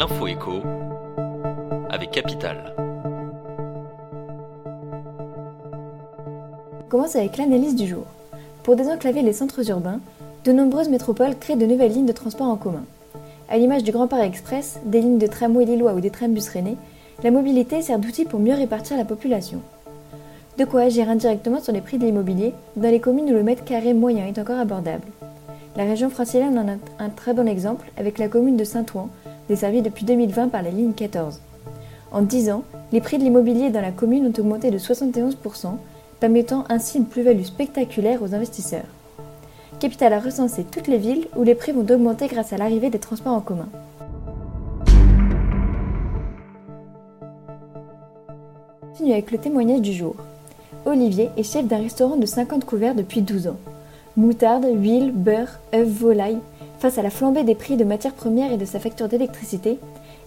l'info écho avec Capital. On commence avec l'analyse du jour. Pour désenclaver les centres urbains, de nombreuses métropoles créent de nouvelles lignes de transport en commun. À l'image du Grand Paris Express, des lignes de tramway lillois ou des trambus rennais, la mobilité sert d'outil pour mieux répartir la population. De quoi agir indirectement sur les prix de l'immobilier dans les communes où le mètre carré moyen est encore abordable. La région francilienne en a un très bon exemple avec la commune de Saint-Ouen, desservie depuis 2020 par la ligne 14. En 10 ans, les prix de l'immobilier dans la commune ont augmenté de 71%, permettant ainsi une plus-value spectaculaire aux investisseurs. Capital a recensé toutes les villes où les prix vont augmenter grâce à l'arrivée des transports en commun. Continue avec le témoignage du jour. Olivier est chef d'un restaurant de 50 couverts depuis 12 ans. Moutarde, huile, beurre, œufs, volaille. Face à la flambée des prix de matières premières et de sa facture d'électricité,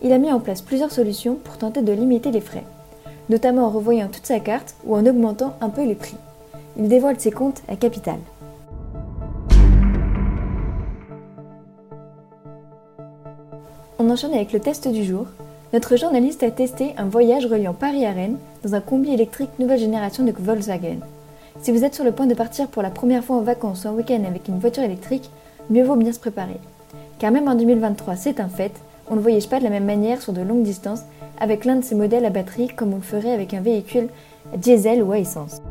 il a mis en place plusieurs solutions pour tenter de limiter les frais, notamment en revoyant toute sa carte ou en augmentant un peu les prix. Il dévoile ses comptes à Capital. On enchaîne avec le test du jour. Notre journaliste a testé un voyage reliant Paris à Rennes dans un combi électrique nouvelle génération de Volkswagen. Si vous êtes sur le point de partir pour la première fois en vacances ou en week-end avec une voiture électrique, mieux vaut bien se préparer. Car même en 2023, c'est un fait, on ne voyage pas de la même manière sur de longues distances avec l'un de ces modèles à batterie comme on le ferait avec un véhicule diesel ou à essence.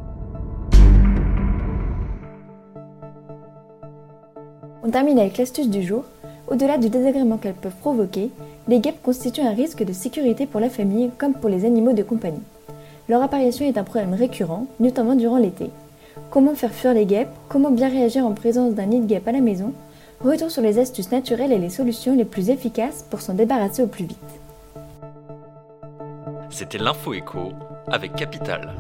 On termine avec l'astuce du jour. Au-delà du désagrément qu'elles peuvent provoquer, les guêpes constituent un risque de sécurité pour la famille comme pour les animaux de compagnie. Leur apparition est un problème récurrent, notamment durant l'été. Comment faire fuir les guêpes? Comment bien réagir en présence d'un nid de guêpe à la maison? Retour sur les astuces naturelles et les solutions les plus efficaces pour s'en débarrasser au plus vite. C'était l'info avec Capital.